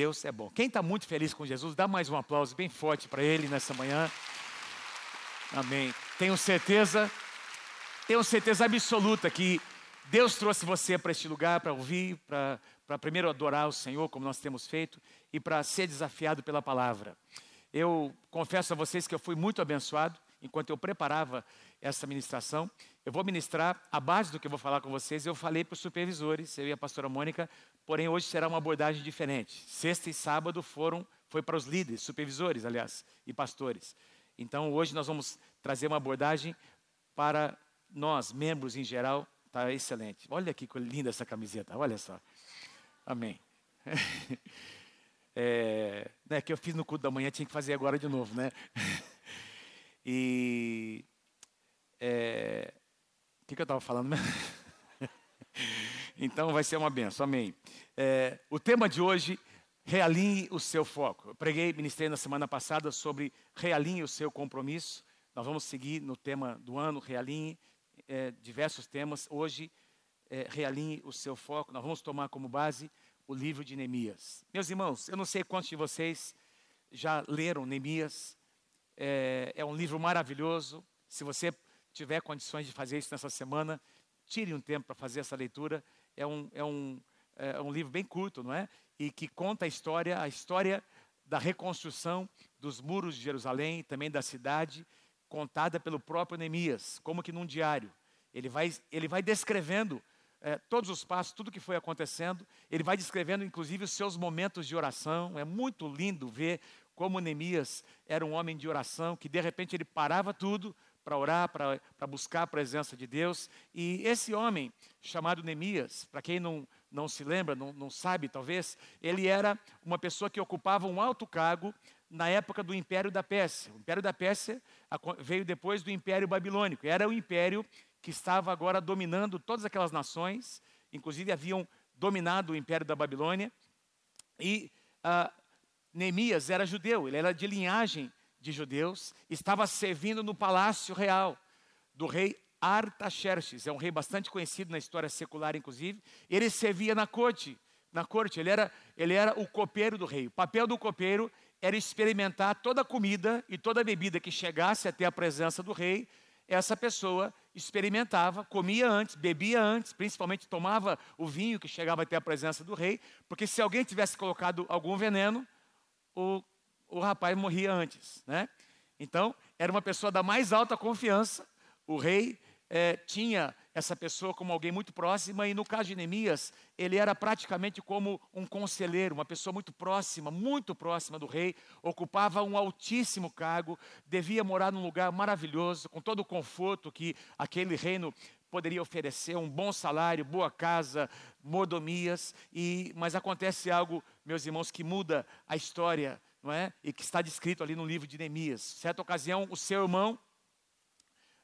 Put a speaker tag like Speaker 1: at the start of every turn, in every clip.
Speaker 1: Deus é bom. Quem está muito feliz com Jesus, dá mais um aplauso bem forte para ele nessa manhã. Amém. Tenho certeza, tenho certeza absoluta que Deus trouxe você para este lugar para ouvir, para, primeiro adorar o Senhor, como nós temos feito, e para ser desafiado pela palavra. Eu confesso a vocês que eu fui muito abençoado enquanto eu preparava essa ministração. Eu vou ministrar a base do que eu vou falar com vocês. Eu falei para os supervisores, eu e a pastora Mônica, porém hoje será uma abordagem diferente. Sexta e sábado foram foi para os líderes, supervisores, aliás, e pastores. Então hoje nós vamos trazer uma abordagem para nós, membros em geral. Está excelente. Olha que linda essa camiseta, olha só. Amém. É, né, que eu fiz no culto da manhã, tinha que fazer agora de novo, né? E é, o que, que eu estava falando mesmo? então vai ser uma benção, amém. É, o tema de hoje, realinhe o seu foco. Eu preguei, ministrei na semana passada sobre realinhe o seu compromisso. Nós vamos seguir no tema do ano, realinhe é, diversos temas. Hoje, é, realinhe o seu foco. Nós vamos tomar como base o livro de Neemias. Meus irmãos, eu não sei quantos de vocês já leram Neemias. É, é um livro maravilhoso. Se você tiver condições de fazer isso nessa semana, tire um tempo para fazer essa leitura. É um, é, um, é um livro bem curto, não é? E que conta a história, a história da reconstrução dos muros de Jerusalém, também da cidade, contada pelo próprio Neemias, como que num diário. Ele vai, ele vai descrevendo é, todos os passos, tudo que foi acontecendo. Ele vai descrevendo, inclusive, os seus momentos de oração. É muito lindo ver como Neemias era um homem de oração, que de repente ele parava tudo para orar, para buscar a presença de Deus. E esse homem, chamado Neemias, para quem não, não se lembra, não, não sabe talvez, ele era uma pessoa que ocupava um alto cargo na época do Império da Pérsia. O Império da Pérsia veio depois do Império Babilônico. Era o império que estava agora dominando todas aquelas nações, inclusive haviam dominado o Império da Babilônia. E uh, Neemias era judeu, ele era de linhagem de judeus, estava servindo no palácio real do rei Artaxerxes, é um rei bastante conhecido na história secular, inclusive. Ele servia na corte, na corte, ele era, ele era o copeiro do rei. O papel do copeiro era experimentar toda a comida e toda a bebida que chegasse até a presença do rei. Essa pessoa experimentava, comia antes, bebia antes, principalmente tomava o vinho que chegava até a presença do rei, porque se alguém tivesse colocado algum veneno, o, o rapaz morria antes, né? Então, era uma pessoa da mais alta confiança. O rei é, tinha essa pessoa como alguém muito próxima, e no caso de Neemias, ele era praticamente como um conselheiro, uma pessoa muito próxima, muito próxima do rei, ocupava um altíssimo cargo, devia morar num lugar maravilhoso, com todo o conforto que aquele reino poderia oferecer, um bom salário, boa casa, mordomias, e, mas acontece algo meus irmãos, que muda a história, não é? E que está descrito ali no livro de Neemias. Certa ocasião, o seu irmão,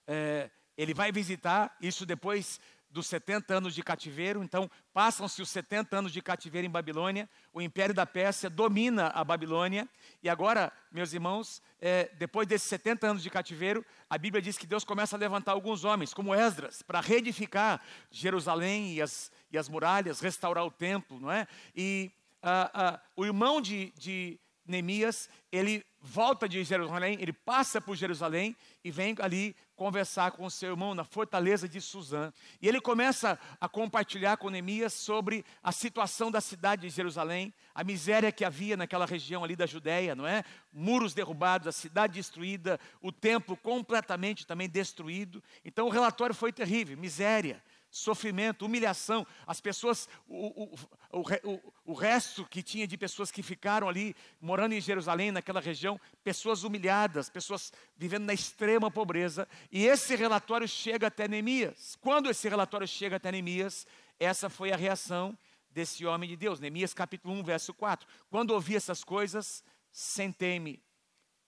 Speaker 1: é, ele vai visitar, isso depois dos 70 anos de cativeiro, então passam-se os 70 anos de cativeiro em Babilônia, o império da Pérsia domina a Babilônia, e agora, meus irmãos, é, depois desses 70 anos de cativeiro, a Bíblia diz que Deus começa a levantar alguns homens, como Esdras, para reedificar Jerusalém e as, e as muralhas, restaurar o templo, não é? E ah, ah, o irmão de, de Neemias, ele volta de Jerusalém, ele passa por Jerusalém e vem ali conversar com seu irmão na fortaleza de Suzã. E ele começa a compartilhar com Neemias sobre a situação da cidade de Jerusalém, a miséria que havia naquela região ali da Judéia, não é? Muros derrubados, a cidade destruída, o templo completamente também destruído. Então o relatório foi terrível, miséria sofrimento, humilhação. As pessoas, o, o, o, o, resto que tinha de pessoas que ficaram ali, morando em Jerusalém, naquela região, pessoas humilhadas, pessoas vivendo na extrema pobreza. E esse relatório chega até Neemias. Quando esse relatório chega até Neemias, essa foi a reação desse homem de Deus. Neemias capítulo 1, verso 4. Quando ouvi essas coisas, sentei-me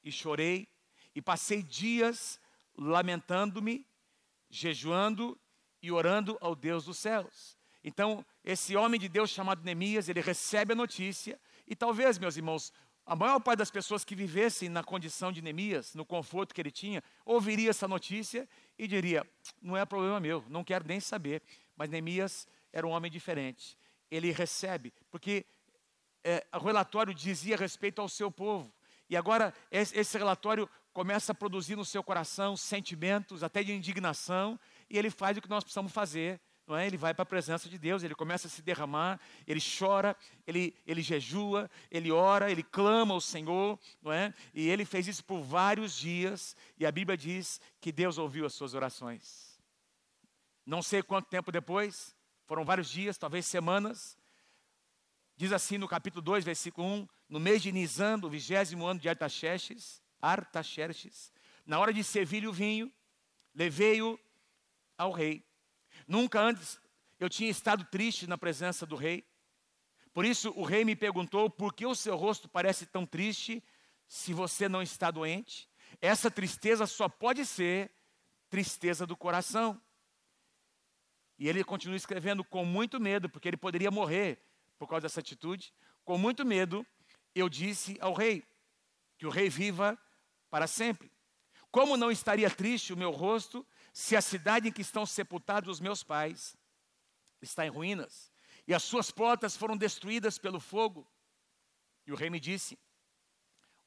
Speaker 1: e chorei, e passei dias lamentando-me, jejuando e orando ao Deus dos céus. Então, esse homem de Deus chamado Neemias, ele recebe a notícia, e talvez, meus irmãos, a maior parte das pessoas que vivessem na condição de Neemias, no conforto que ele tinha, ouviria essa notícia e diria: não é problema meu, não quero nem saber. Mas Neemias era um homem diferente. Ele recebe, porque é, o relatório dizia respeito ao seu povo. E agora esse relatório começa a produzir no seu coração sentimentos até de indignação, e ele faz o que nós precisamos fazer. Não é? Ele vai para a presença de Deus, ele começa a se derramar, ele chora, ele, ele jejua, ele ora, ele clama ao Senhor, não é? e ele fez isso por vários dias, e a Bíblia diz que Deus ouviu as suas orações. Não sei quanto tempo depois, foram vários dias, talvez semanas, Diz assim no capítulo 2, versículo 1, no mês de Nisan, do vigésimo ano de Artaxerxes, Artaxerxes, na hora de servir o vinho, levei-o ao rei. Nunca antes eu tinha estado triste na presença do rei. Por isso o rei me perguntou: por que o seu rosto parece tão triste se você não está doente? Essa tristeza só pode ser tristeza do coração. E ele continua escrevendo com muito medo, porque ele poderia morrer por causa dessa atitude. Com muito medo, eu disse ao rei que o rei viva para sempre. Como não estaria triste o meu rosto se a cidade em que estão sepultados os meus pais está em ruínas e as suas portas foram destruídas pelo fogo? E o rei me disse: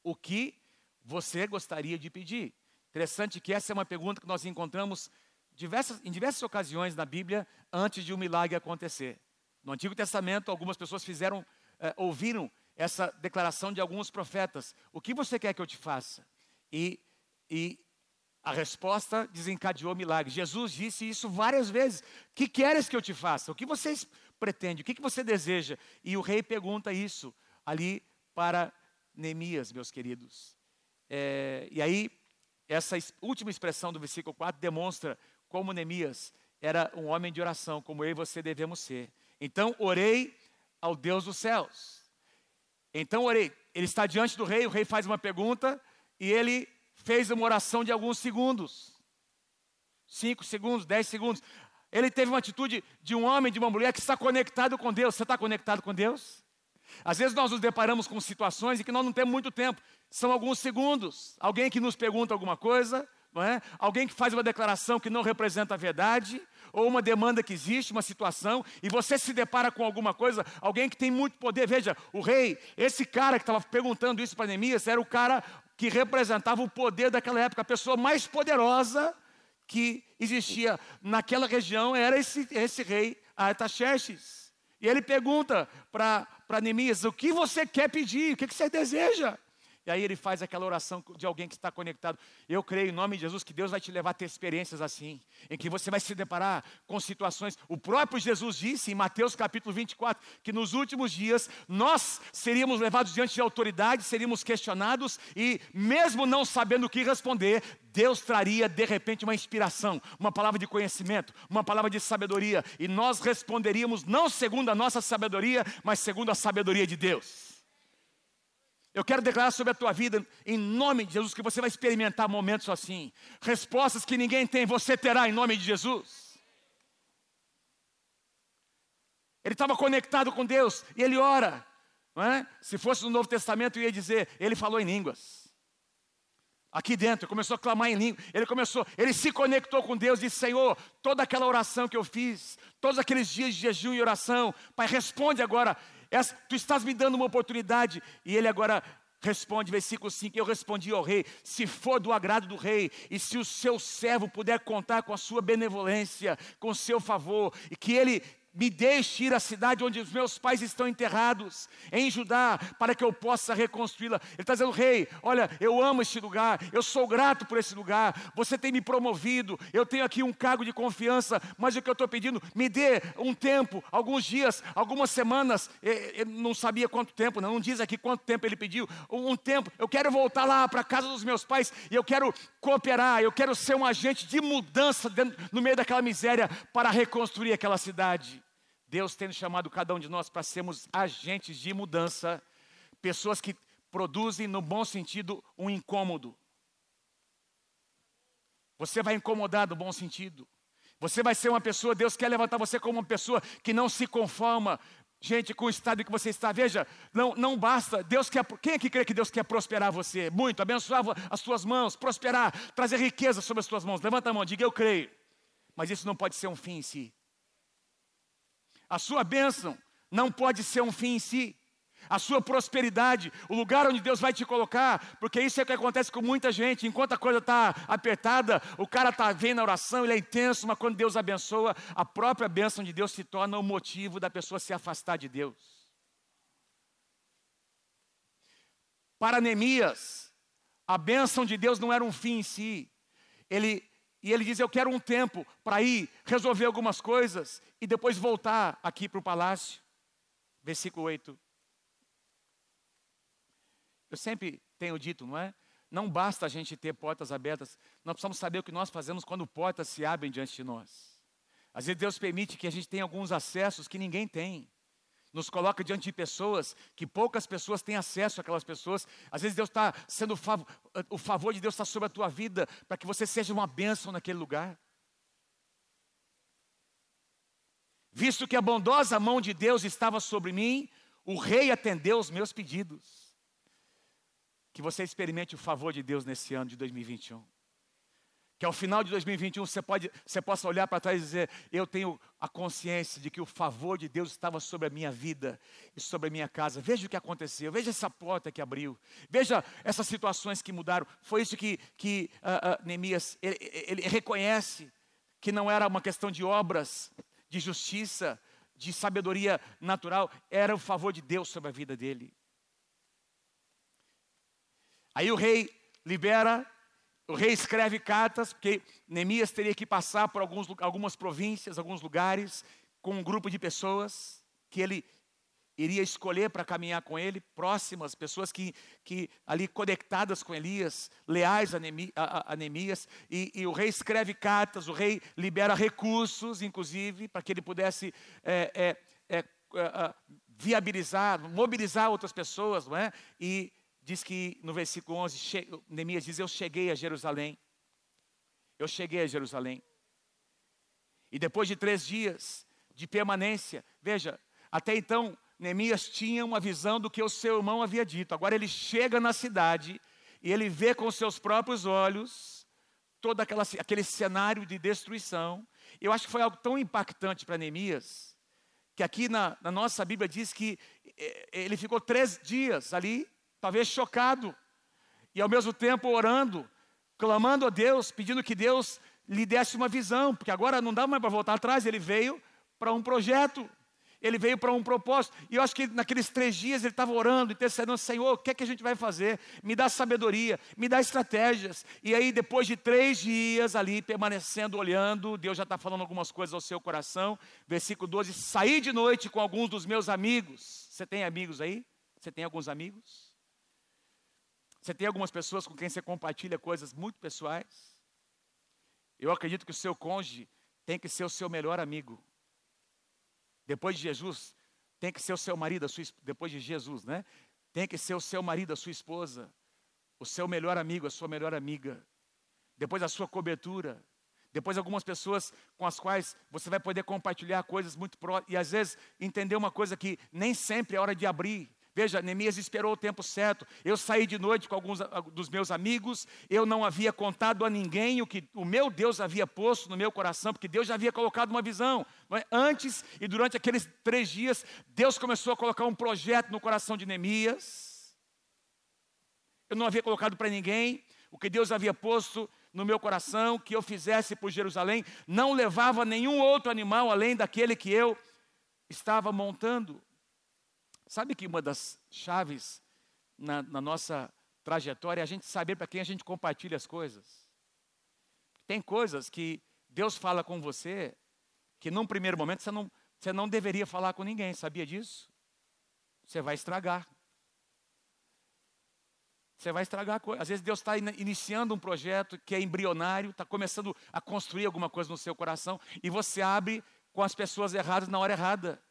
Speaker 1: O que você gostaria de pedir? Interessante que essa é uma pergunta que nós encontramos diversas, em diversas ocasiões na Bíblia antes de um milagre acontecer. No Antigo Testamento, algumas pessoas fizeram, é, ouviram essa declaração de alguns profetas: O que você quer que eu te faça? E, e a resposta desencadeou milagre. Jesus disse isso várias vezes: Que queres que eu te faça? O que vocês pretendem? O que, que você deseja? E o rei pergunta isso ali para Neemias, meus queridos. É, e aí, essa última expressão do versículo 4 demonstra como Neemias era um homem de oração, como eu e você devemos ser. Então orei ao Deus dos céus. Então orei. Ele está diante do rei, o rei faz uma pergunta e ele fez uma oração de alguns segundos. Cinco segundos, dez segundos. Ele teve uma atitude de um homem, de uma mulher que está conectado com Deus. Você está conectado com Deus? Às vezes nós nos deparamos com situações em que nós não temos muito tempo. São alguns segundos. Alguém que nos pergunta alguma coisa, não é? Alguém que faz uma declaração que não representa a verdade, ou uma demanda que existe, uma situação, e você se depara com alguma coisa, alguém que tem muito poder. Veja, o rei, esse cara que estava perguntando isso para Neemias, era o cara que representava o poder daquela época, a pessoa mais poderosa que existia naquela região era esse, esse rei Artaxerxes. E ele pergunta para Neemias: o que você quer pedir? O que, que você deseja? E aí ele faz aquela oração de alguém que está conectado. Eu creio em nome de Jesus que Deus vai te levar a ter experiências assim, em que você vai se deparar com situações. O próprio Jesus disse em Mateus capítulo 24 que nos últimos dias nós seríamos levados diante de autoridade, seríamos questionados e, mesmo não sabendo o que responder, Deus traria de repente uma inspiração, uma palavra de conhecimento, uma palavra de sabedoria, e nós responderíamos não segundo a nossa sabedoria, mas segundo a sabedoria de Deus. Eu quero declarar sobre a tua vida, em nome de Jesus, que você vai experimentar momentos assim. Respostas que ninguém tem, você terá em nome de Jesus. Ele estava conectado com Deus e ele ora. É? Se fosse no Novo Testamento, eu ia dizer, ele falou em línguas. Aqui dentro, começou a clamar em língua. Ele começou, ele se conectou com Deus e disse: Senhor, toda aquela oração que eu fiz, todos aqueles dias de jejum e oração, Pai, responde agora. Essa, tu estás me dando uma oportunidade. E ele agora responde, versículo 5: Eu respondi ao rei: Se for do agrado do rei, e se o seu servo puder contar com a sua benevolência, com o seu favor, e que ele me deixe ir à cidade onde os meus pais estão enterrados, em Judá, para que eu possa reconstruí-la. Ele está dizendo, rei, olha, eu amo este lugar, eu sou grato por esse lugar, você tem me promovido, eu tenho aqui um cargo de confiança, mas o que eu estou pedindo, me dê um tempo, alguns dias, algumas semanas, eu não sabia quanto tempo, não, diz aqui quanto tempo ele pediu, um tempo, eu quero voltar lá para a casa dos meus pais, e eu quero cooperar, eu quero ser um agente de mudança dentro, no meio daquela miséria, para reconstruir aquela cidade. Deus tem chamado cada um de nós para sermos agentes de mudança, pessoas que produzem, no bom sentido, um incômodo. Você vai incomodar no bom sentido. Você vai ser uma pessoa, Deus quer levantar você como uma pessoa que não se conforma, gente, com o estado em que você está. Veja, não, não basta, Deus quer, quem é que crê que Deus quer prosperar você? Muito, abençoar as suas mãos, prosperar, trazer riqueza sobre as suas mãos. Levanta a mão, diga eu creio. Mas isso não pode ser um fim em si. A sua bênção não pode ser um fim em si. a sua prosperidade, o lugar onde Deus vai te colocar, porque isso é o que acontece com muita gente. Enquanto a coisa está apertada, o cara está vendo a oração, ele é intenso, mas quando Deus abençoa, a própria bênção de Deus se torna o motivo da pessoa se afastar de Deus. Para Neemias, a bênção de Deus não era um fim em si. Ele, e ele diz: Eu quero um tempo para ir resolver algumas coisas e depois voltar aqui para o palácio. Versículo 8. Eu sempre tenho dito, não é? Não basta a gente ter portas abertas, nós precisamos saber o que nós fazemos quando portas se abrem diante de nós. Às vezes Deus permite que a gente tenha alguns acessos que ninguém tem. Nos coloca diante de pessoas que poucas pessoas têm acesso àquelas pessoas. Às vezes Deus está sendo o favor de Deus está sobre a tua vida para que você seja uma bênção naquele lugar. Visto que a bondosa mão de Deus estava sobre mim, o rei atendeu os meus pedidos que você experimente o favor de Deus nesse ano de 2021. Que ao final de 2021 você, pode, você possa olhar para trás e dizer: Eu tenho a consciência de que o favor de Deus estava sobre a minha vida e sobre a minha casa. Veja o que aconteceu, veja essa porta que abriu, veja essas situações que mudaram. Foi isso que, que uh, uh, Neemias ele, ele reconhece que não era uma questão de obras, de justiça, de sabedoria natural, era o favor de Deus sobre a vida dele. Aí o rei libera, o rei escreve cartas, porque Neemias teria que passar por alguns, algumas províncias, alguns lugares, com um grupo de pessoas que ele iria escolher para caminhar com ele, próximas, pessoas que, que ali conectadas com Elias, leais a, Neemias, e, e, o rei escreve cartas, o rei libera recursos, inclusive, para que ele pudesse é, é, é, é viabilizar, mobilizar outras pessoas, não é? E diz que no versículo 11, Neemias diz: Eu cheguei a Jerusalém. Eu cheguei a Jerusalém. E depois de três dias de permanência, veja, até então Neemias tinha uma visão do que o seu irmão havia dito. Agora ele chega na cidade e ele vê com seus próprios olhos todo aquela, aquele cenário de destruição. Eu acho que foi algo tão impactante para Neemias, que aqui na, na nossa Bíblia diz que eh, ele ficou três dias ali talvez chocado, e ao mesmo tempo orando, clamando a Deus, pedindo que Deus lhe desse uma visão, porque agora não dá mais para voltar atrás, ele veio para um projeto, ele veio para um propósito, e eu acho que naqueles três dias ele estava orando, intercedendo, Senhor, o que é que a gente vai fazer? Me dá sabedoria, me dá estratégias, e aí depois de três dias ali, permanecendo, olhando, Deus já está falando algumas coisas ao seu coração, versículo 12, saí de noite com alguns dos meus amigos, você tem amigos aí? Você tem alguns amigos? Você tem algumas pessoas com quem você compartilha coisas muito pessoais? Eu acredito que o seu cônjuge tem que ser o seu melhor amigo. Depois de Jesus, tem que ser o seu marido, sua, depois de Jesus, né? Tem que ser o seu marido, a sua esposa, o seu melhor amigo, a sua melhor amiga. Depois a sua cobertura. Depois algumas pessoas com as quais você vai poder compartilhar coisas muito próximas. E às vezes entender uma coisa que nem sempre é hora de abrir. Veja, Neemias esperou o tempo certo. Eu saí de noite com alguns dos meus amigos, eu não havia contado a ninguém o que o meu Deus havia posto no meu coração, porque Deus já havia colocado uma visão. É? Antes e durante aqueles três dias, Deus começou a colocar um projeto no coração de Neemias. Eu não havia colocado para ninguém o que Deus havia posto no meu coração que eu fizesse por Jerusalém. Não levava nenhum outro animal além daquele que eu estava montando. Sabe que uma das chaves na, na nossa trajetória é a gente saber para quem a gente compartilha as coisas. Tem coisas que Deus fala com você que num primeiro momento você não, você não deveria falar com ninguém, sabia disso? Você vai estragar. Você vai estragar a coisa. Às vezes Deus está iniciando um projeto que é embrionário, está começando a construir alguma coisa no seu coração, e você abre com as pessoas erradas na hora errada.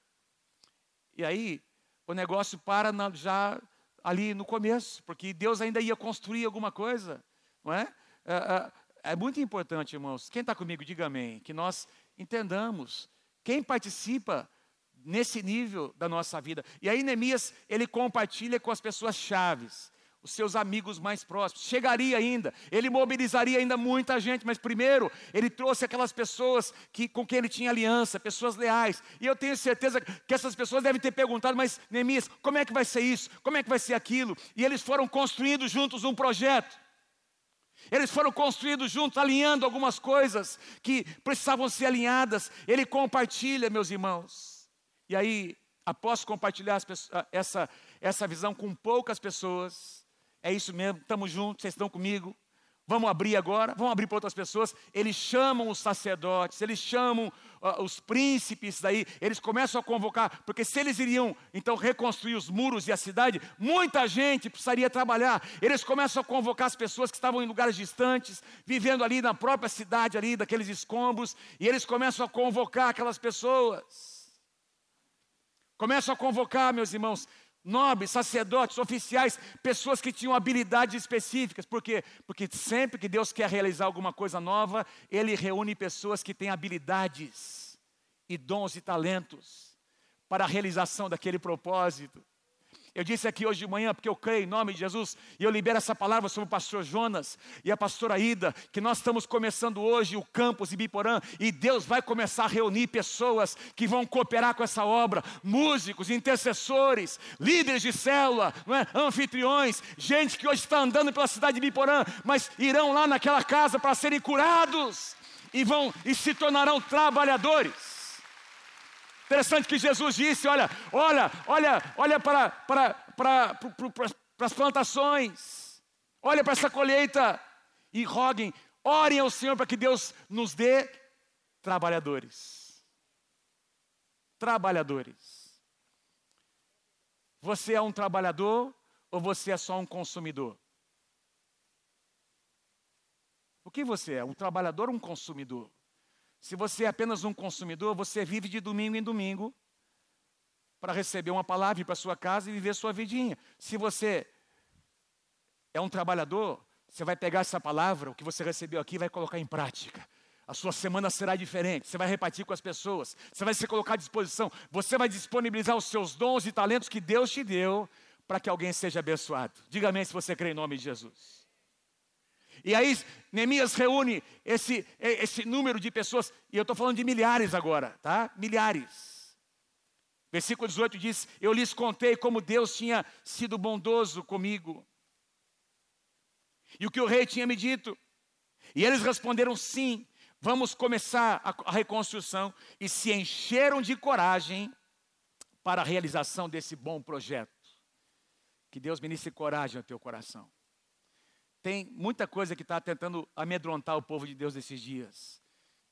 Speaker 1: E aí, o negócio para na, já ali no começo, porque Deus ainda ia construir alguma coisa, não é? É, é, é muito importante, irmãos. Quem está comigo, diga amém. Que nós entendamos quem participa nesse nível da nossa vida. E aí Neemias, ele compartilha com as pessoas chaves. Os seus amigos mais próximos. Chegaria ainda, ele mobilizaria ainda muita gente, mas primeiro ele trouxe aquelas pessoas que, com quem ele tinha aliança, pessoas leais. E eu tenho certeza que essas pessoas devem ter perguntado, mas Neemias, como é que vai ser isso? Como é que vai ser aquilo? E eles foram construindo juntos um projeto. Eles foram construídos juntos, alinhando algumas coisas que precisavam ser alinhadas. Ele compartilha, meus irmãos. E aí, após compartilhar essa, essa visão com poucas pessoas, é isso mesmo, estamos juntos, vocês estão comigo. Vamos abrir agora, vamos abrir para outras pessoas. Eles chamam os sacerdotes, eles chamam uh, os príncipes daí, eles começam a convocar, porque se eles iriam então reconstruir os muros e a cidade, muita gente precisaria trabalhar. Eles começam a convocar as pessoas que estavam em lugares distantes, vivendo ali na própria cidade ali, daqueles escombros, e eles começam a convocar aquelas pessoas. Começam a convocar, meus irmãos, nobres, sacerdotes, oficiais, pessoas que tinham habilidades específicas. Por quê? Porque sempre que Deus quer realizar alguma coisa nova, Ele reúne pessoas que têm habilidades e dons e talentos para a realização daquele propósito. Eu disse aqui hoje de manhã, porque eu creio em nome de Jesus, e eu libero essa palavra sobre o pastor Jonas e a pastora Ida, que nós estamos começando hoje o campus Ibiporã, e Deus vai começar a reunir pessoas que vão cooperar com essa obra, músicos, intercessores, líderes de célula, é? anfitriões, gente que hoje está andando pela cidade de Ibiporã, mas irão lá naquela casa para serem curados, e vão e se tornarão trabalhadores. Interessante que Jesus disse: olha, olha, olha, olha para, para, para, para, para as plantações, olha para essa colheita e roguem, orem ao Senhor para que Deus nos dê trabalhadores. Trabalhadores. Você é um trabalhador ou você é só um consumidor? O que você é? Um trabalhador ou um consumidor? Se você é apenas um consumidor, você vive de domingo em domingo para receber uma palavra, ir para sua casa e viver sua vidinha. Se você é um trabalhador, você vai pegar essa palavra, o que você recebeu aqui, e vai colocar em prática. A sua semana será diferente, você vai repartir com as pessoas, você vai se colocar à disposição, você vai disponibilizar os seus dons e talentos que Deus te deu para que alguém seja abençoado. Diga amém se você crê em nome de Jesus. E aí Neemias reúne esse, esse número de pessoas, e eu estou falando de milhares agora, tá? Milhares. Versículo 18 diz: Eu lhes contei como Deus tinha sido bondoso comigo. E o que o rei tinha me dito. E eles responderam sim, vamos começar a, a reconstrução. E se encheram de coragem para a realização desse bom projeto. Que Deus ministre coragem ao teu coração. Tem muita coisa que está tentando amedrontar o povo de Deus esses dias.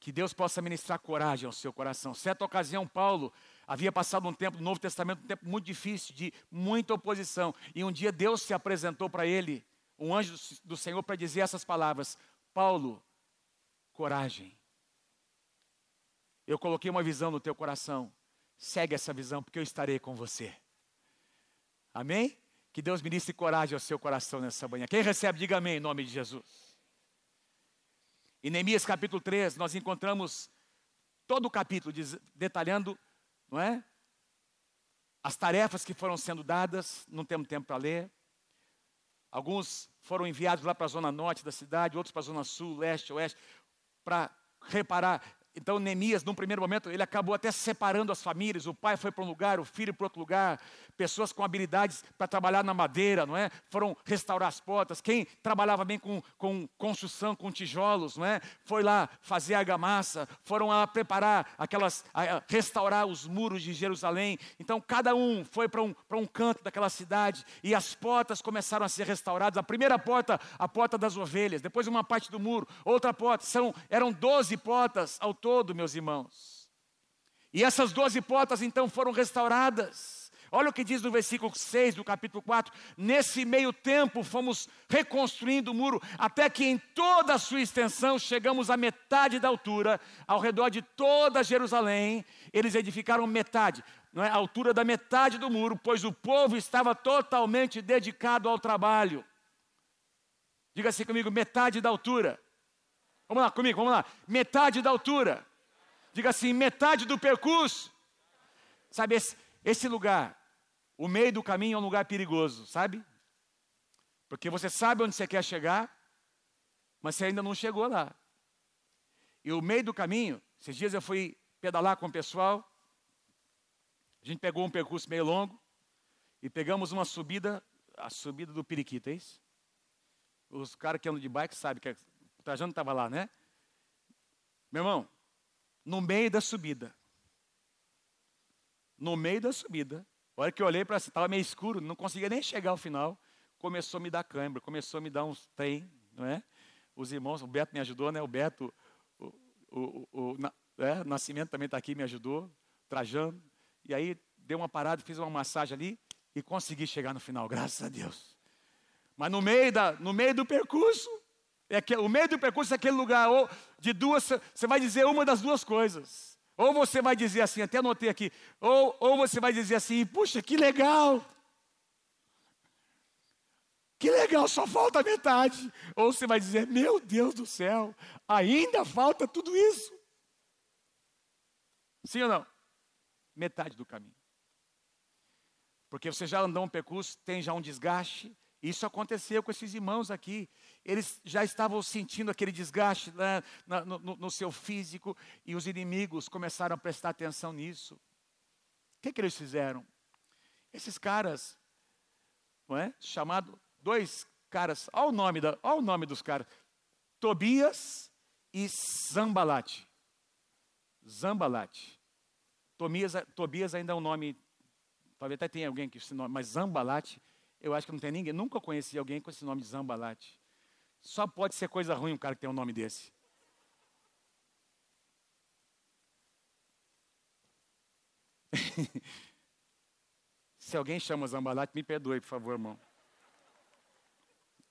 Speaker 1: Que Deus possa ministrar coragem ao seu coração. Certa ocasião, Paulo havia passado um tempo no Novo Testamento, um tempo muito difícil, de muita oposição. E um dia Deus se apresentou para ele, um anjo do Senhor, para dizer essas palavras: Paulo, coragem. Eu coloquei uma visão no teu coração. Segue essa visão, porque eu estarei com você. Amém? Que Deus ministre coragem ao seu coração nessa manhã. Quem recebe, diga amém em nome de Jesus. Em Neemias capítulo 3, nós encontramos todo o capítulo detalhando, não é? As tarefas que foram sendo dadas, não temos tempo para ler. Alguns foram enviados lá para a zona norte da cidade, outros para a zona sul, leste, oeste, para reparar então, Neemias, num primeiro momento, ele acabou até separando as famílias. O pai foi para um lugar, o filho para outro lugar. Pessoas com habilidades para trabalhar na madeira, não é? Foram restaurar as portas. Quem trabalhava bem com, com construção, com tijolos, não é? Foi lá fazer argamassa. Foram a preparar aquelas, a restaurar os muros de Jerusalém. Então, cada um foi para um, para um canto daquela cidade e as portas começaram a ser restauradas. A primeira porta, a porta das ovelhas. Depois, uma parte do muro. Outra porta. São, eram 12 portas ao todo todo, meus irmãos. E essas doze portas então foram restauradas. Olha o que diz no versículo 6 do capítulo 4. Nesse meio tempo fomos reconstruindo o muro, até que em toda a sua extensão chegamos à metade da altura, ao redor de toda Jerusalém. Eles edificaram metade, não é? a altura da metade do muro, pois o povo estava totalmente dedicado ao trabalho. Diga assim comigo: metade da altura. Vamos lá comigo, vamos lá. Metade da altura. Diga assim, metade do percurso. Sabe, esse, esse lugar, o meio do caminho é um lugar perigoso, sabe? Porque você sabe onde você quer chegar, mas você ainda não chegou lá. E o meio do caminho, esses dias eu fui pedalar com o pessoal, a gente pegou um percurso meio longo e pegamos uma subida, a subida do Periquito, é isso? Os caras que andam de bike sabem que o Trajano estava lá, né? Meu irmão, no meio da subida, no meio da subida, a hora que eu olhei para estava meio escuro, não conseguia nem chegar ao final, começou a me dar câimbra, começou a me dar uns trem, não é? Os irmãos, o Beto me ajudou, né? O Beto, o, o, o, o é, Nascimento também está aqui, me ajudou, Trajano. E aí, deu uma parada, fiz uma massagem ali e consegui chegar no final, graças a Deus. Mas no meio, da, no meio do percurso, é que, o meio do percurso é aquele lugar ou de duas, você vai dizer uma das duas coisas. Ou você vai dizer assim, até anotei aqui, ou, ou você vai dizer assim, puxa, que legal. Que legal, só falta metade. Ou você vai dizer, meu Deus do céu, ainda falta tudo isso. Sim ou não? Metade do caminho. Porque você já andou um percurso, tem já um desgaste. Isso aconteceu com esses irmãos aqui. Eles já estavam sentindo aquele desgaste né, no, no, no, seu físico e os inimigos começaram a prestar atenção nisso. O que, que eles fizeram? Esses caras, não é? Chamado dois caras, olha o nome da, olha o nome dos caras, Tobias e Zambalate. Zambalate. Tobias, Tobias ainda é um nome, talvez até tenha alguém que esse nome, mas Zambalate, eu acho que não tem ninguém, nunca conheci alguém com esse nome de Zambalate. Só pode ser coisa ruim um cara que tem um nome desse. Se alguém chama Zambalate, me perdoe, por favor, irmão.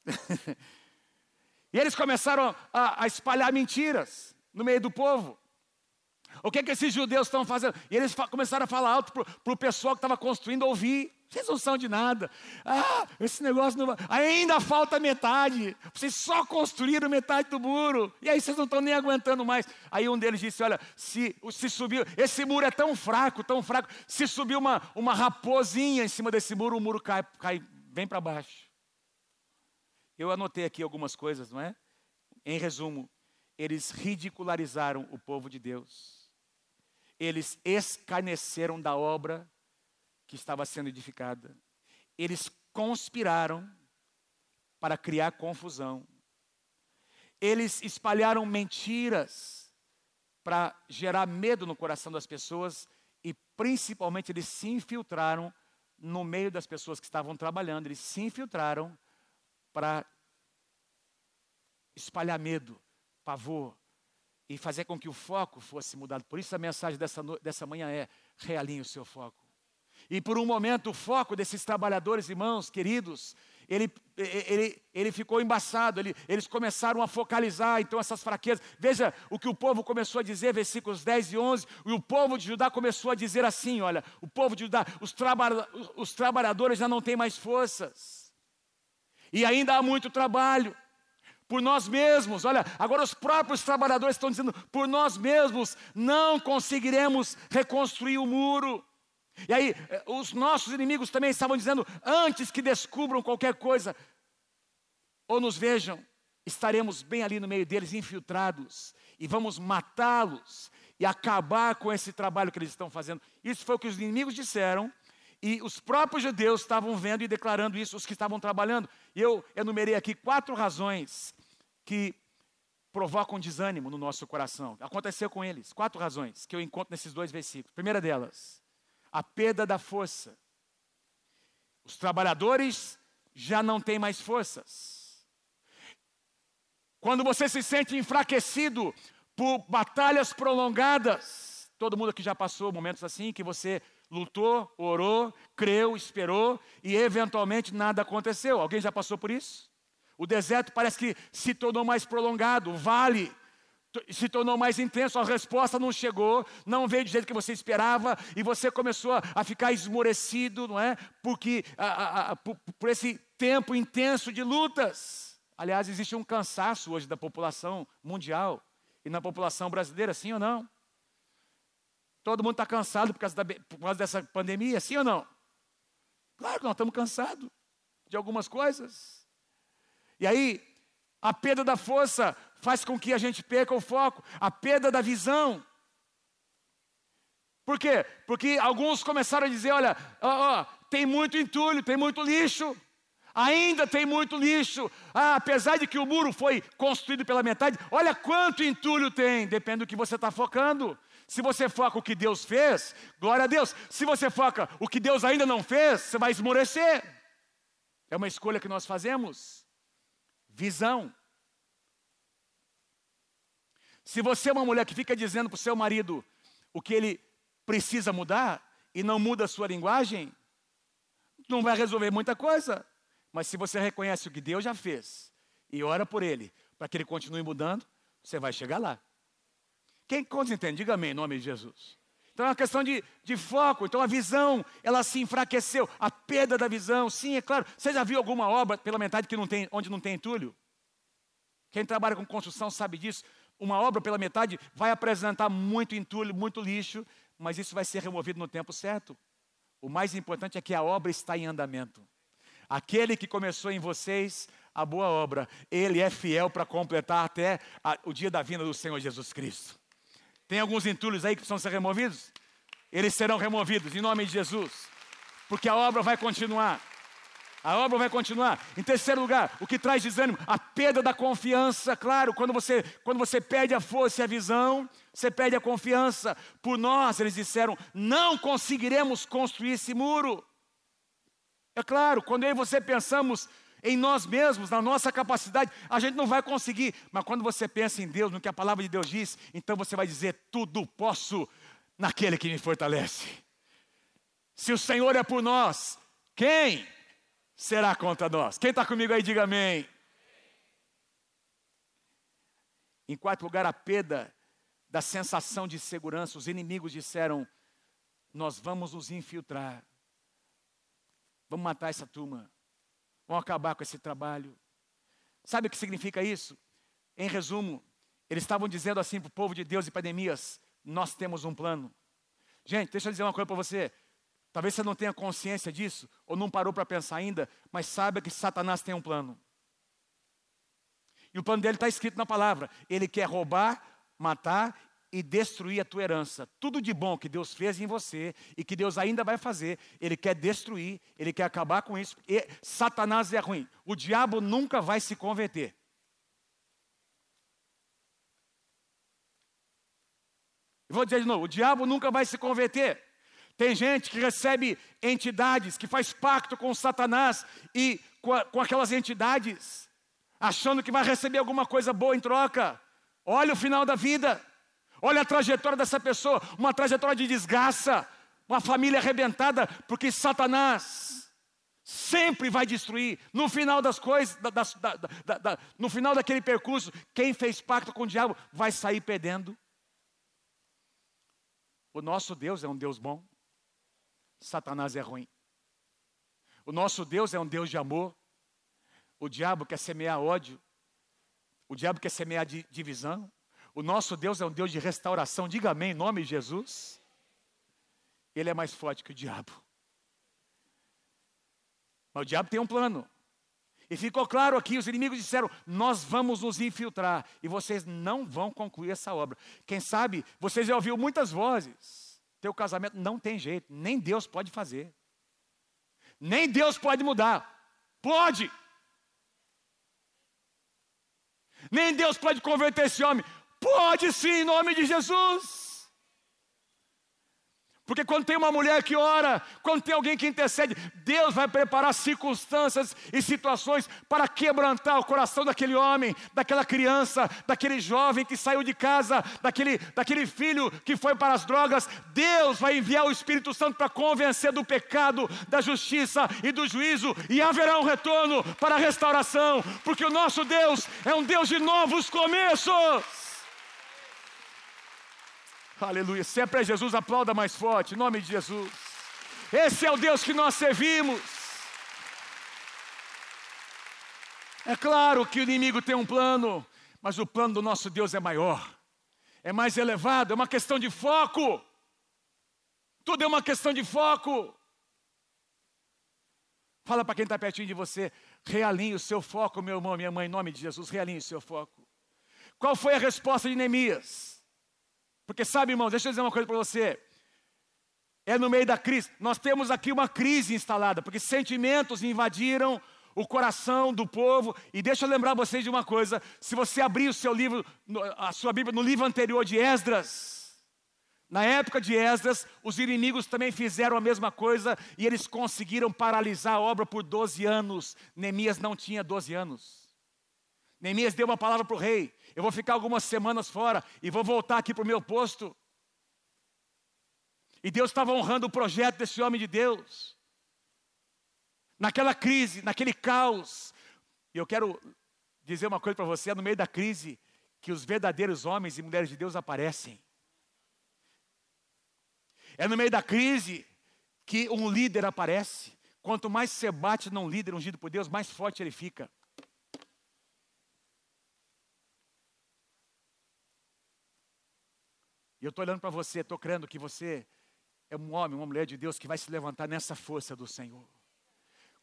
Speaker 1: e eles começaram a, a espalhar mentiras no meio do povo. O que, que esses judeus estão fazendo? E eles começaram a falar alto para o pessoal que estava construindo ouvir. Vocês não são de nada. Ah, esse negócio não... ainda falta metade. Vocês só construíram metade do muro. E aí vocês não estão nem aguentando mais. Aí um deles disse: Olha, se, se subiu, esse muro é tão fraco, tão fraco. Se subir uma, uma raposinha em cima desse muro, o muro cai, cai bem para baixo. Eu anotei aqui algumas coisas, não é? Em resumo, eles ridicularizaram o povo de Deus eles escarneceram da obra que estava sendo edificada. Eles conspiraram para criar confusão. Eles espalharam mentiras para gerar medo no coração das pessoas e, principalmente, eles se infiltraram no meio das pessoas que estavam trabalhando. Eles se infiltraram para espalhar medo, pavor, e fazer com que o foco fosse mudado. Por isso a mensagem dessa, dessa manhã é: realinhe o seu foco. E por um momento o foco desses trabalhadores, irmãos, queridos, ele, ele, ele ficou embaçado, ele, eles começaram a focalizar então essas fraquezas. Veja o que o povo começou a dizer, versículos 10 e 11. E o povo de Judá começou a dizer assim: olha, o povo de Judá, os, traba, os trabalhadores já não têm mais forças, e ainda há muito trabalho por nós mesmos. Olha, agora os próprios trabalhadores estão dizendo: por nós mesmos não conseguiremos reconstruir o muro. E aí, eh, os nossos inimigos também estavam dizendo: antes que descubram qualquer coisa ou nos vejam, estaremos bem ali no meio deles, infiltrados, e vamos matá-los e acabar com esse trabalho que eles estão fazendo. Isso foi o que os inimigos disseram. E os próprios judeus estavam vendo e declarando isso, os que estavam trabalhando. E eu enumerei aqui quatro razões que provocam desânimo no nosso coração. Aconteceu com eles. Quatro razões que eu encontro nesses dois versículos. Primeira delas, a perda da força. Os trabalhadores já não têm mais forças. Quando você se sente enfraquecido por batalhas prolongadas, todo mundo aqui já passou momentos assim que você lutou, orou, creu, esperou e eventualmente nada aconteceu. Alguém já passou por isso? O deserto parece que se tornou mais prolongado, o vale se tornou mais intenso, a resposta não chegou, não veio do jeito que você esperava, e você começou a ficar esmorecido, não é? Porque a, a, a, por, por esse tempo intenso de lutas. Aliás, existe um cansaço hoje da população mundial e na população brasileira, sim ou não? Todo mundo está cansado por causa, da, por causa dessa pandemia, sim ou não? Claro que nós estamos cansados de algumas coisas. E aí, a perda da força faz com que a gente perca o foco, a perda da visão. Por quê? Porque alguns começaram a dizer: olha, ó, ó, tem muito entulho, tem muito lixo, ainda tem muito lixo. Ah, apesar de que o muro foi construído pela metade, olha quanto entulho tem, depende do que você está focando. Se você foca o que Deus fez, glória a Deus. Se você foca o que Deus ainda não fez, você vai esmorecer. É uma escolha que nós fazemos. Visão. Se você é uma mulher que fica dizendo para o seu marido o que ele precisa mudar e não muda a sua linguagem, não vai resolver muita coisa. Mas se você reconhece o que Deus já fez e ora por ele, para que ele continue mudando, você vai chegar lá. Quem quantos entende? Diga amém em nome de Jesus. Então é uma questão de, de foco. Então a visão, ela se enfraqueceu. A perda da visão, sim, é claro. Você já viu alguma obra pela metade que não tem, onde não tem entulho? Quem trabalha com construção sabe disso. Uma obra pela metade vai apresentar muito entulho, muito lixo, mas isso vai ser removido no tempo certo. O mais importante é que a obra está em andamento. Aquele que começou em vocês a boa obra, ele é fiel para completar até a, o dia da vinda do Senhor Jesus Cristo. Tem alguns entulhos aí que precisam ser removidos? Eles serão removidos em nome de Jesus, porque a obra vai continuar. A obra vai continuar. Em terceiro lugar, o que traz desânimo? A perda da confiança. Claro, quando você, quando você perde a força e a visão, você perde a confiança. Por nós, eles disseram, não conseguiremos construir esse muro. É claro, quando eu e você pensamos em nós mesmos, na nossa capacidade, a gente não vai conseguir. Mas quando você pensa em Deus, no que a palavra de Deus diz, então você vai dizer: tudo posso naquele que me fortalece. Se o Senhor é por nós, quem será contra nós. Quem está comigo aí, diga amém. Em quarto lugar, a perda da sensação de segurança. Os inimigos disseram: Nós vamos nos infiltrar, vamos matar essa turma, vamos acabar com esse trabalho. Sabe o que significa isso? Em resumo, eles estavam dizendo assim para o povo de Deus e pandemias: Nós temos um plano. Gente, deixa eu dizer uma coisa para você. Talvez você não tenha consciência disso, ou não parou para pensar ainda, mas saiba que Satanás tem um plano. E o plano dele está escrito na palavra: ele quer roubar, matar e destruir a tua herança. Tudo de bom que Deus fez em você e que Deus ainda vai fazer, ele quer destruir, ele quer acabar com isso. E Satanás é ruim. O diabo nunca vai se converter. vou dizer de novo: o diabo nunca vai se converter. Tem gente que recebe entidades, que faz pacto com Satanás e com, a, com aquelas entidades, achando que vai receber alguma coisa boa em troca. Olha o final da vida, olha a trajetória dessa pessoa, uma trajetória de desgraça, uma família arrebentada, porque Satanás sempre vai destruir. No final das coisas, da, da, da, no final daquele percurso, quem fez pacto com o diabo vai sair perdendo. O nosso Deus é um Deus bom. Satanás é ruim. O nosso Deus é um Deus de amor. O diabo quer semear ódio. O diabo quer semear divisão. O nosso Deus é um Deus de restauração. Diga amém em nome de Jesus. Ele é mais forte que o diabo. Mas o diabo tem um plano. E ficou claro aqui, os inimigos disseram: Nós vamos nos infiltrar e vocês não vão concluir essa obra. Quem sabe, vocês já ouviram muitas vozes teu casamento não tem jeito, nem Deus pode fazer. Nem Deus pode mudar. Pode. Nem Deus pode converter esse homem. Pode sim, em nome de Jesus. Porque quando tem uma mulher que ora, quando tem alguém que intercede, Deus vai preparar circunstâncias e situações para quebrantar o coração daquele homem, daquela criança, daquele jovem que saiu de casa, daquele, daquele filho que foi para as drogas. Deus vai enviar o Espírito Santo para convencer do pecado, da justiça e do juízo, e haverá um retorno para a restauração, porque o nosso Deus é um Deus de novos começos. Aleluia. Sempre é Jesus, aplauda mais forte, em nome de Jesus. Esse é o Deus que nós servimos. É claro que o inimigo tem um plano, mas o plano do nosso Deus é maior, é mais elevado, é uma questão de foco. Tudo é uma questão de foco. Fala para quem está pertinho de você, realinhe o seu foco, meu irmão, minha mãe, em nome de Jesus, realinhe o seu foco. Qual foi a resposta de Neemias? Porque sabe, irmão, deixa eu dizer uma coisa para você. É no meio da crise. Nós temos aqui uma crise instalada, porque sentimentos invadiram o coração do povo. E deixa eu lembrar vocês de uma coisa: se você abrir o seu livro, a sua Bíblia no livro anterior de Esdras, na época de Esdras, os inimigos também fizeram a mesma coisa e eles conseguiram paralisar a obra por 12 anos. Neemias não tinha 12 anos. Neemias deu uma palavra para o rei: eu vou ficar algumas semanas fora e vou voltar aqui para o meu posto. E Deus estava honrando o projeto desse homem de Deus. Naquela crise, naquele caos. E eu quero dizer uma coisa para você: é no meio da crise que os verdadeiros homens e mulheres de Deus aparecem. É no meio da crise que um líder aparece. Quanto mais você bate num líder ungido por Deus, mais forte ele fica. E eu estou olhando para você, estou crendo que você é um homem, uma mulher de Deus que vai se levantar nessa força do Senhor.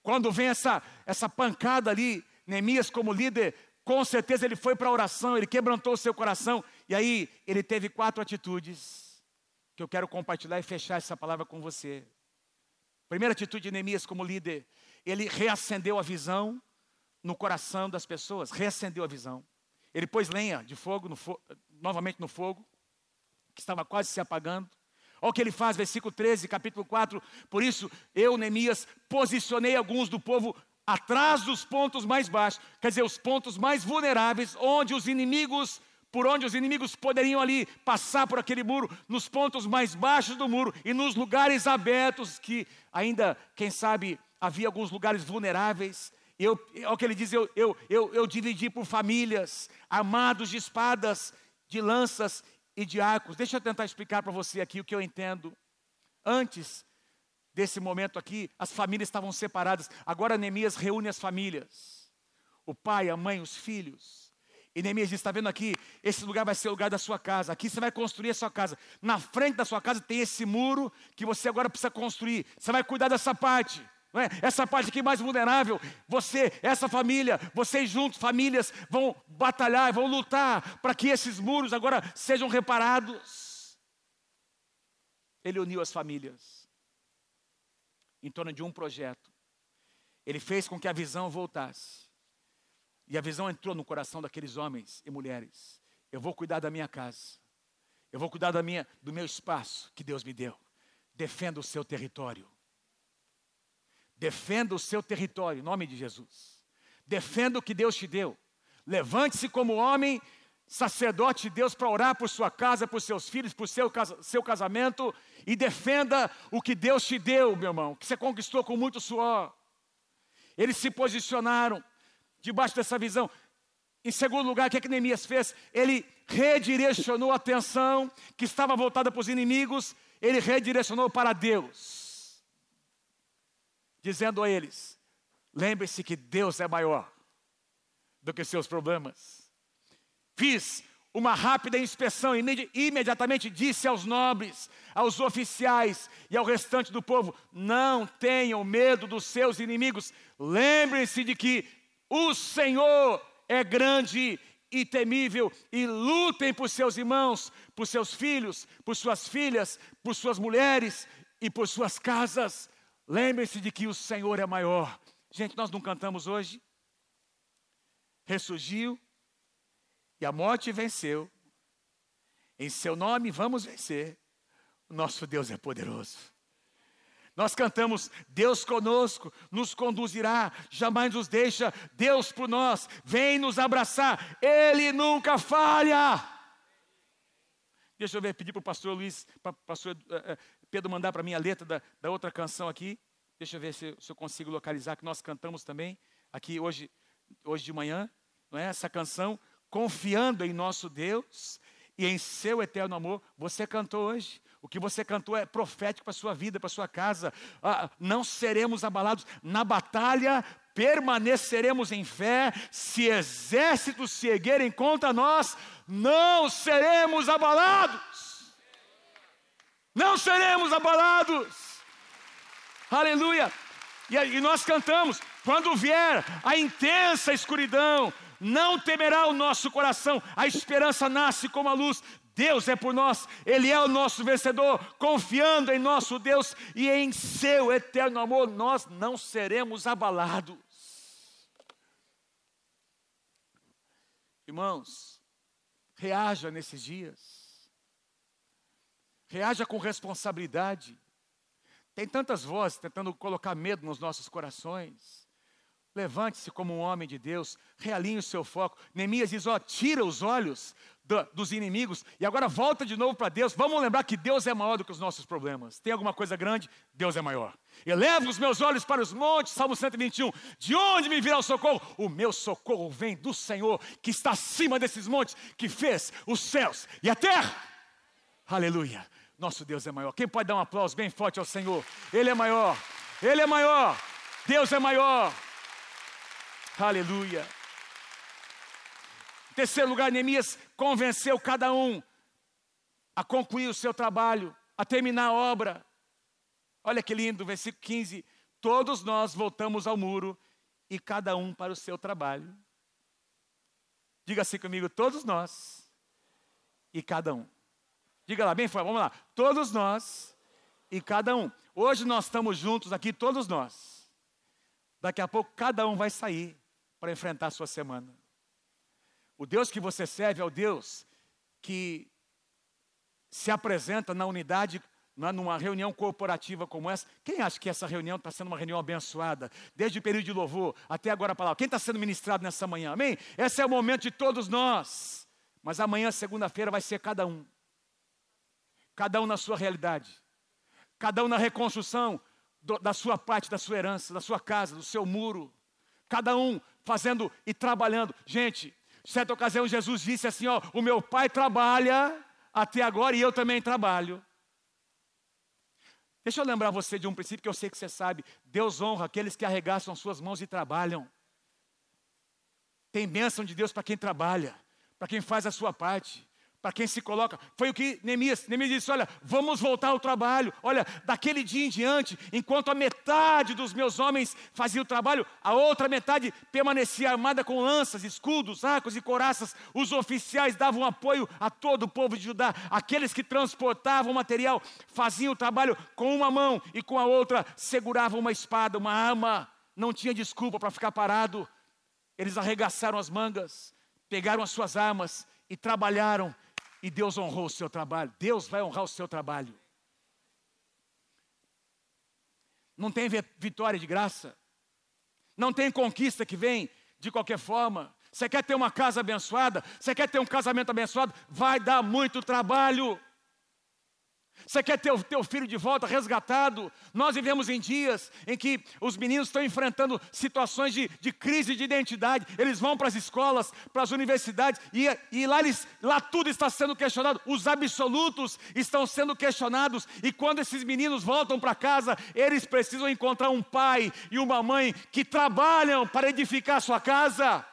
Speaker 1: Quando vem essa, essa pancada ali, Neemias como líder, com certeza ele foi para a oração, ele quebrantou o seu coração, e aí ele teve quatro atitudes que eu quero compartilhar e fechar essa palavra com você. Primeira atitude de Neemias como líder, ele reacendeu a visão no coração das pessoas, reacendeu a visão. Ele pôs lenha de fogo, no fo novamente no fogo, que estava quase se apagando. Olha o que ele faz, versículo 13, capítulo 4. Por isso, eu, Neemias, posicionei alguns do povo atrás dos pontos mais baixos, quer dizer, os pontos mais vulneráveis, onde os inimigos por onde os inimigos poderiam ali passar por aquele muro, nos pontos mais baixos do muro e nos lugares abertos, que ainda, quem sabe, havia alguns lugares vulneráveis. Eu, o que ele diz, eu, eu, eu, eu dividi por famílias, armados de espadas, de lanças e arcos. Deixa eu tentar explicar para você aqui o que eu entendo. Antes desse momento aqui, as famílias estavam separadas. Agora Neemias reúne as famílias. O pai, a mãe, os filhos. E Neemias diz: está vendo aqui? Esse lugar vai ser o lugar da sua casa. Aqui você vai construir a sua casa. Na frente da sua casa tem esse muro que você agora precisa construir. Você vai cuidar dessa parte. É? Essa parte aqui mais vulnerável, você, essa família, vocês juntos, famílias, vão batalhar, vão lutar para que esses muros agora sejam reparados. Ele uniu as famílias em torno de um projeto. Ele fez com que a visão voltasse. E a visão entrou no coração daqueles homens e mulheres. Eu vou cuidar da minha casa. Eu vou cuidar da minha, do meu espaço que Deus me deu. Defenda o seu território. Defenda o seu território, em nome de Jesus. Defenda o que Deus te deu. Levante-se como homem, sacerdote de Deus, para orar por sua casa, por seus filhos, por seu, seu casamento. E defenda o que Deus te deu, meu irmão, que você conquistou com muito suor. Eles se posicionaram debaixo dessa visão. Em segundo lugar, o que, é que Neemias fez? Ele redirecionou a atenção que estava voltada para os inimigos, ele redirecionou para Deus, dizendo a eles: lembre-se que Deus é maior do que seus problemas. Fiz uma rápida inspeção e imediatamente disse aos nobres, aos oficiais e ao restante do povo: não tenham medo dos seus inimigos, lembrem-se de que o Senhor é grande e temível, e lutem por seus irmãos, por seus filhos, por suas filhas, por suas mulheres e por suas casas. Lembre-se de que o Senhor é maior. Gente, nós não cantamos hoje? Ressurgiu e a morte venceu. Em seu nome vamos vencer. Nosso Deus é poderoso. Nós cantamos, Deus conosco, nos conduzirá, jamais nos deixa, Deus por nós, vem nos abraçar, Ele nunca falha. Deixa eu ver, pedir para o pastor Luiz, para pastor uh, Pedro mandar para mim a letra da, da, outra canção aqui. Deixa eu ver se, se, eu consigo localizar, que nós cantamos também aqui hoje, hoje de manhã, não é? Essa canção, confiando em nosso Deus e em seu eterno amor. Você cantou hoje. O que você cantou é profético para a sua vida, para a sua casa. Ah, não seremos abalados. Na batalha permaneceremos em fé. Se exércitos se erguerem contra nós, não seremos abalados. Não seremos abalados. Aleluia. E, e nós cantamos: quando vier a intensa escuridão, não temerá o nosso coração, a esperança nasce como a luz. Deus é por nós, Ele é o nosso vencedor, confiando em nosso Deus e em seu eterno amor, nós não seremos abalados. Irmãos, reaja nesses dias, reaja com responsabilidade. Tem tantas vozes tentando colocar medo nos nossos corações. Levante-se como um homem de Deus, realinhe o seu foco. Neemias diz: ó, tira os olhos do, dos inimigos e agora volta de novo para Deus. Vamos lembrar que Deus é maior do que os nossos problemas. Tem alguma coisa grande? Deus é maior. Eleva os meus olhos para os montes, Salmo 121. De onde me virá o socorro? O meu socorro vem do Senhor, que está acima desses montes, que fez os céus e a terra. Aleluia. Nosso Deus é maior. Quem pode dar um aplauso bem forte ao Senhor? Ele é maior. Ele é maior. Deus é maior. Aleluia. Em terceiro lugar, Neemias convenceu cada um a concluir o seu trabalho, a terminar a obra. Olha que lindo, versículo 15. Todos nós voltamos ao muro e cada um para o seu trabalho. Diga assim comigo, todos nós e cada um. Diga lá, bem forte, vamos lá. Todos nós e cada um. Hoje nós estamos juntos aqui, todos nós. Daqui a pouco cada um vai sair para enfrentar a sua semana. O Deus que você serve é o Deus que se apresenta na unidade, numa reunião corporativa como essa. Quem acha que essa reunião está sendo uma reunião abençoada? Desde o período de louvor até agora a palavra. Quem está sendo ministrado nessa manhã? Amém? Esse é o momento de todos nós. Mas amanhã, segunda-feira, vai ser cada um. Cada um na sua realidade. Cada um na reconstrução do, da sua parte, da sua herança, da sua casa, do seu muro. Cada um fazendo e trabalhando. Gente, certa ocasião Jesus disse assim: Ó, o meu pai trabalha até agora e eu também trabalho. Deixa eu lembrar você de um princípio que eu sei que você sabe: Deus honra aqueles que arregaçam suas mãos e trabalham. Tem bênção de Deus para quem trabalha, para quem faz a sua parte para quem se coloca. Foi o que Neemias, Neemias disse: Olha, vamos voltar ao trabalho. Olha, daquele dia em diante, enquanto a metade dos meus homens fazia o trabalho, a outra metade permanecia armada com lanças, escudos, arcos e coraças. Os oficiais davam apoio a todo o povo de Judá. Aqueles que transportavam material faziam o trabalho com uma mão e com a outra seguravam uma espada, uma arma. Não tinha desculpa para ficar parado. Eles arregaçaram as mangas, pegaram as suas armas e trabalharam e Deus honrou o seu trabalho. Deus vai honrar o seu trabalho. Não tem vitória de graça. Não tem conquista que vem de qualquer forma. Você quer ter uma casa abençoada? Você quer ter um casamento abençoado? Vai dar muito trabalho. Você quer ter o teu filho de volta resgatado? Nós vivemos em dias em que os meninos estão enfrentando situações de, de crise de identidade. Eles vão para as escolas, para as universidades, e, e lá, eles, lá tudo está sendo questionado. Os absolutos estão sendo questionados. E quando esses meninos voltam para casa, eles precisam encontrar um pai e uma mãe que trabalham para edificar a sua casa.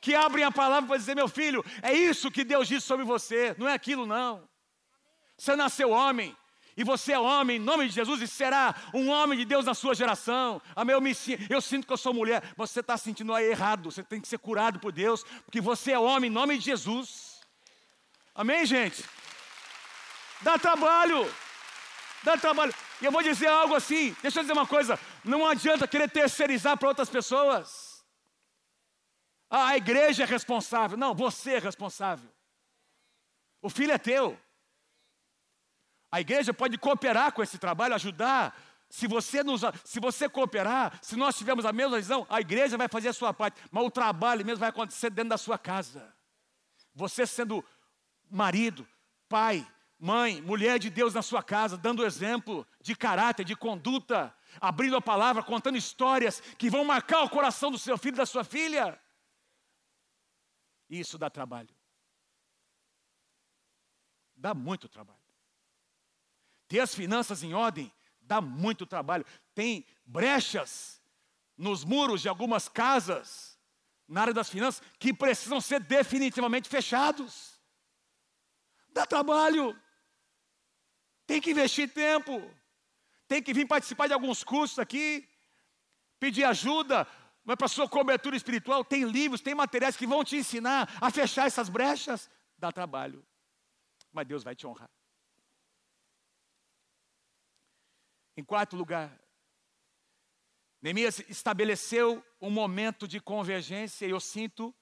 Speaker 1: Que abrem a palavra para dizer, meu filho, é isso que Deus disse sobre você, não é aquilo não. Você nasceu homem. E você é homem, em nome de Jesus, e será um homem de Deus na sua geração. Amém? Eu, me, eu sinto que eu sou mulher. Você está sentindo aí errado. Você tem que ser curado por Deus, porque você é homem, em nome de Jesus. Amém, gente? Dá trabalho. Dá trabalho. E eu vou dizer algo assim. Deixa eu dizer uma coisa. Não adianta querer terceirizar para outras pessoas. Ah, a igreja é responsável. Não, você é responsável. O filho é teu. A igreja pode cooperar com esse trabalho, ajudar. Se você, nos, se você cooperar, se nós tivermos a mesma visão, a igreja vai fazer a sua parte, mas o trabalho mesmo vai acontecer dentro da sua casa. Você sendo marido, pai, mãe, mulher de Deus na sua casa, dando exemplo de caráter, de conduta, abrindo a palavra, contando histórias que vão marcar o coração do seu filho e da sua filha. Isso dá trabalho. Dá muito trabalho. Ter as finanças em ordem dá muito trabalho. Tem brechas nos muros de algumas casas, na área das finanças, que precisam ser definitivamente fechados. Dá trabalho. Tem que investir tempo. Tem que vir participar de alguns cursos aqui. pedir ajuda mas para sua cobertura espiritual. Tem livros, tem materiais que vão te ensinar a fechar essas brechas. Dá trabalho, mas Deus vai te honrar. Em quarto lugar, Neemias estabeleceu um momento de convergência, e eu sinto,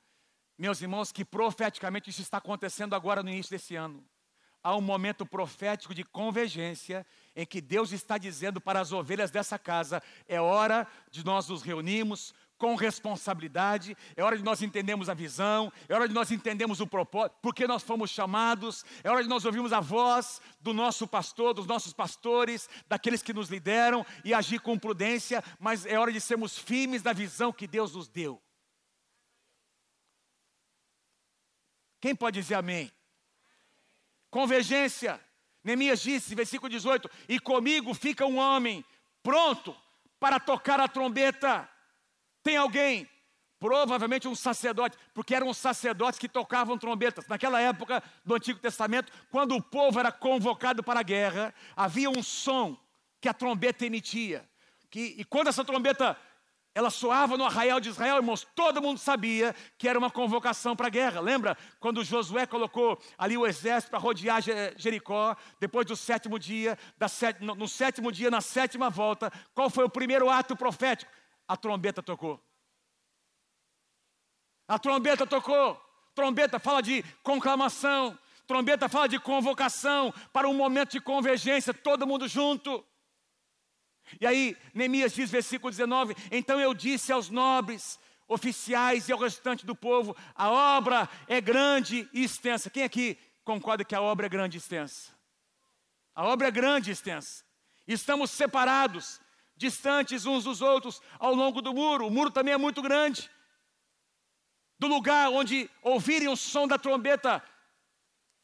Speaker 1: meus irmãos, que profeticamente isso está acontecendo agora no início desse ano. Há um momento profético de convergência em que Deus está dizendo para as ovelhas dessa casa: é hora de nós nos reunirmos com responsabilidade, é hora de nós entendermos a visão, é hora de nós entendermos o propósito, porque nós fomos chamados, é hora de nós ouvirmos a voz do nosso pastor, dos nossos pastores, daqueles que nos lideram e agir com prudência, mas é hora de sermos firmes na visão que Deus nos deu. Quem pode dizer amém? Convergência. Neemias disse, versículo 18: E comigo fica um homem pronto para tocar a trombeta tem alguém, provavelmente um sacerdote, porque eram os sacerdotes que tocavam trombetas. Naquela época do Antigo Testamento, quando o povo era convocado para a guerra, havia um som que a trombeta emitia. Que, e quando essa trombeta ela soava no arraial de Israel, irmãos, todo mundo sabia que era uma convocação para a guerra. Lembra quando Josué colocou ali o exército para rodear Jericó, depois do sétimo dia, no sétimo dia, na sétima volta, qual foi o primeiro ato profético? A trombeta tocou. A trombeta tocou. Trombeta fala de conclamação. Trombeta fala de convocação para um momento de convergência, todo mundo junto. E aí, Neemias diz, versículo 19: Então eu disse aos nobres, oficiais e ao restante do povo: a obra é grande e extensa. Quem aqui concorda que a obra é grande e extensa? A obra é grande e extensa. Estamos separados, distantes uns dos outros ao longo do muro. O muro também é muito grande. Do lugar onde ouvirem o som da trombeta,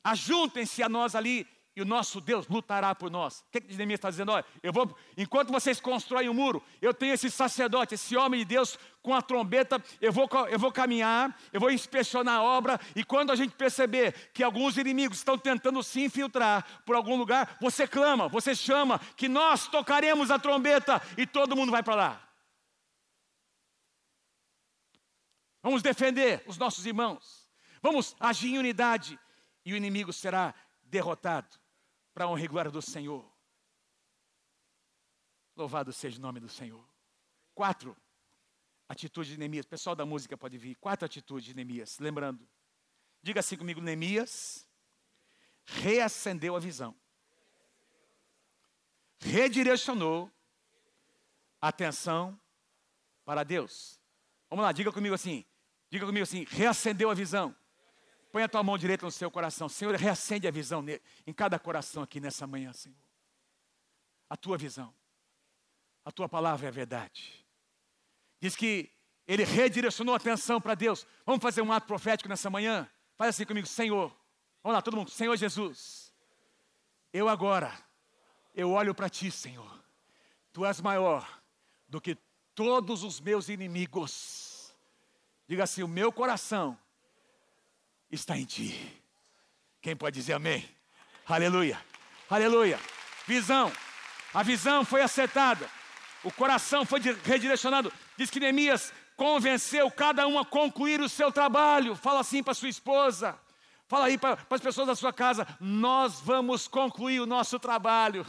Speaker 1: ajuntem-se a nós ali e o nosso Deus lutará por nós. O que, que Neemias está dizendo? Olha, eu vou, enquanto vocês constroem o um muro, eu tenho esse sacerdote, esse homem de Deus com a trombeta, eu vou, eu vou caminhar, eu vou inspecionar a obra, e quando a gente perceber que alguns inimigos estão tentando se infiltrar por algum lugar, você clama, você chama, que nós tocaremos a trombeta e todo mundo vai para lá. Vamos defender os nossos irmãos, vamos agir em unidade, e o inimigo será derrotado para a honra e glória do Senhor. Louvado seja o nome do Senhor. Quatro atitudes de Neemias. pessoal da música pode vir. Quatro atitudes de Neemias. Lembrando, diga assim comigo: Neemias reacendeu a visão, redirecionou a atenção para Deus. Vamos lá, diga comigo assim. Diga comigo assim: reacendeu a visão. Põe a tua mão direita no seu coração. Senhor, reacende a visão em cada coração aqui nessa manhã, Senhor. A tua visão. A tua palavra é a verdade. Diz que ele redirecionou a atenção para Deus. Vamos fazer um ato profético nessa manhã? Faz assim comigo, Senhor. Vamos lá, todo mundo. Senhor Jesus. Eu agora, eu olho para ti, Senhor. Tu és maior do que todos os meus inimigos. Diga assim: o meu coração está em ti. Quem pode dizer amém? Aleluia, aleluia. Visão, a visão foi acertada, o coração foi redirecionado. Diz que Neemias convenceu cada um a concluir o seu trabalho. Fala assim para sua esposa, fala aí para as pessoas da sua casa: nós vamos concluir o nosso trabalho.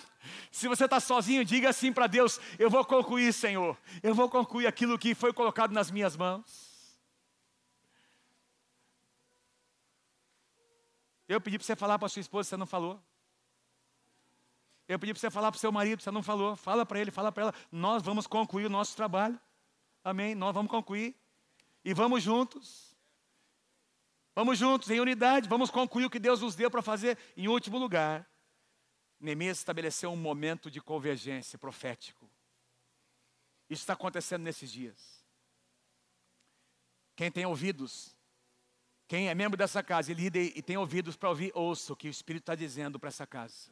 Speaker 1: Se você está sozinho, diga assim para Deus: eu vou concluir, Senhor, eu vou concluir aquilo que foi colocado nas minhas mãos. Eu pedi para você falar para sua esposa, você não falou. Eu pedi para você falar para o seu marido, você não falou. Fala para ele, fala para ela. Nós vamos concluir o nosso trabalho. Amém? Nós vamos concluir. E vamos juntos. Vamos juntos, em unidade. Vamos concluir o que Deus nos deu para fazer. Em último lugar, Neemias estabeleceu um momento de convergência profético. Isso está acontecendo nesses dias. Quem tem ouvidos, quem é membro dessa casa e e tem ouvidos para ouvir, ouça o que o Espírito está dizendo para essa casa.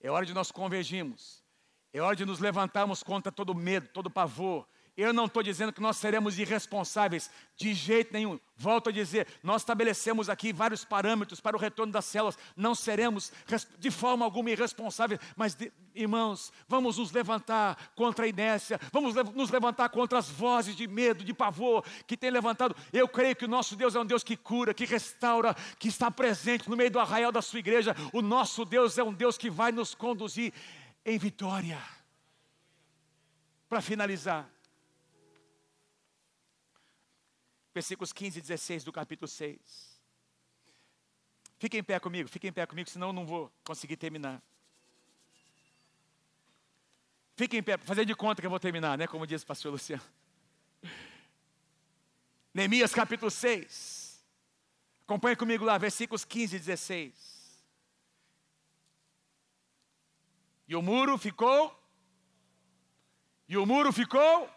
Speaker 1: É hora de nós convergirmos. É hora de nos levantarmos contra todo medo, todo pavor Eu não estou dizendo que nós seremos irresponsáveis, de jeito nenhum. Volto a dizer, nós estabelecemos aqui vários parâmetros para o retorno das células. Não seremos de forma alguma irresponsáveis, mas, de, irmãos, vamos nos levantar contra a inércia, vamos nos levantar contra as vozes de medo, de pavor que tem levantado. Eu creio que o nosso Deus é um Deus que cura, que restaura, que está presente no meio do arraial da sua igreja. O nosso Deus é um Deus que vai nos conduzir em vitória. Para finalizar, versículos 15 e 16 do capítulo 6. Fiquem em pé comigo, fiquem em pé comigo, senão eu não vou conseguir terminar. Fiquem em pé, fazer de conta que eu vou terminar, né? Como diz o pastor Luciano. Neemias capítulo 6. Acompanhe comigo lá, versículos 15 e 16. E o muro ficou. E o muro ficou.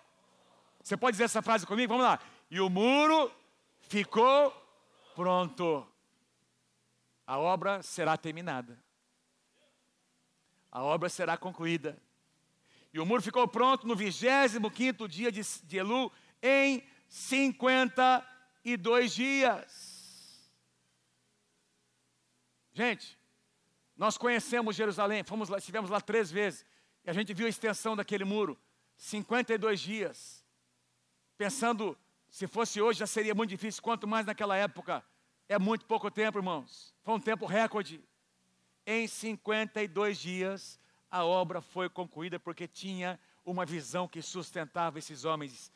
Speaker 1: Você pode dizer essa frase comigo? Vamos lá e o muro ficou pronto. A obra será terminada. A obra será concluída. E o muro ficou pronto no 25 dia de, Elu, em 52 dias. Gente, nós conhecemos Jerusalém, fomos lá, estivemos lá três vezes, e a gente viu a extensão daquele muro, 52 dias. Pensando se fosse hoje já seria muito difícil, quanto mais naquela época. É muito pouco tempo, irmãos. Foi um tempo recorde. Em 52 dias, a obra foi concluída porque tinha uma visão que sustentava esses homens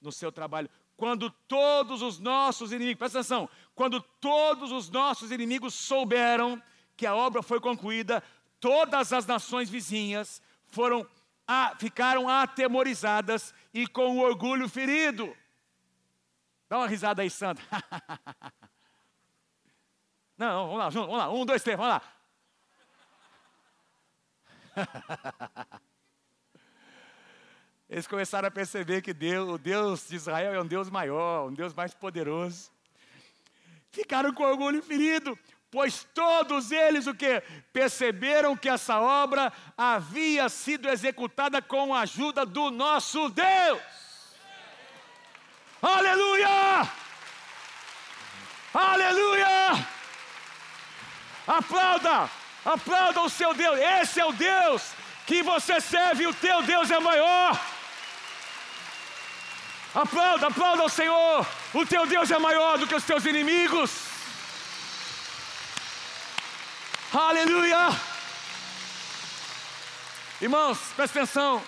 Speaker 1: no seu trabalho. Quando todos os nossos inimigos, presta atenção, quando todos os nossos inimigos souberam que a obra foi concluída, todas as nações vizinhas foram a, ficaram atemorizadas e com o orgulho ferido. Dá uma risada aí, Sandra. Não, vamos lá, vamos lá. Um, dois, três, vamos lá. Eles começaram a perceber que Deus, o Deus de Israel é um Deus maior, um Deus mais poderoso. Ficaram com orgulho ferido, pois todos eles o que perceberam que essa obra havia sido executada com a ajuda do nosso Deus. Aleluia! Aleluia! Aplauda! Aplauda o seu Deus. Esse é o Deus que você serve, o teu Deus é maior. Aplauda, aplauda o Senhor. O teu Deus é maior do que os teus inimigos. Aleluia! Irmãos, presta atenção.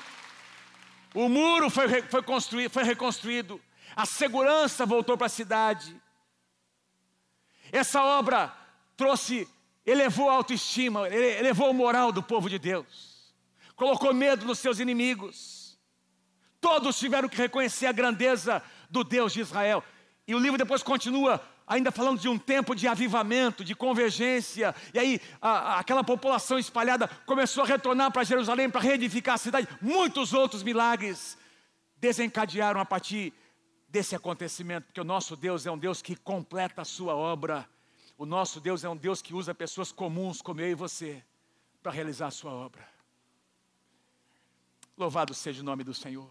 Speaker 1: O muro foi, foi foi reconstruído a segurança voltou para a cidade. Essa obra trouxe, elevou a autoestima, elevou o moral do povo de Deus, colocou medo nos seus inimigos. Todos tiveram que reconhecer a grandeza do Deus de Israel. E o livro depois continua ainda falando de um tempo de avivamento, de convergência, e aí a, a, aquela população espalhada começou a retornar para Jerusalém para reedificar a cidade. Muitos outros milagres desencadearam a partir desse acontecimento, porque o nosso Deus é um Deus que completa a sua obra. O nosso Deus é um Deus que usa pessoas comuns como eu e você para realizar a sua obra. Louvado seja o nome do Senhor.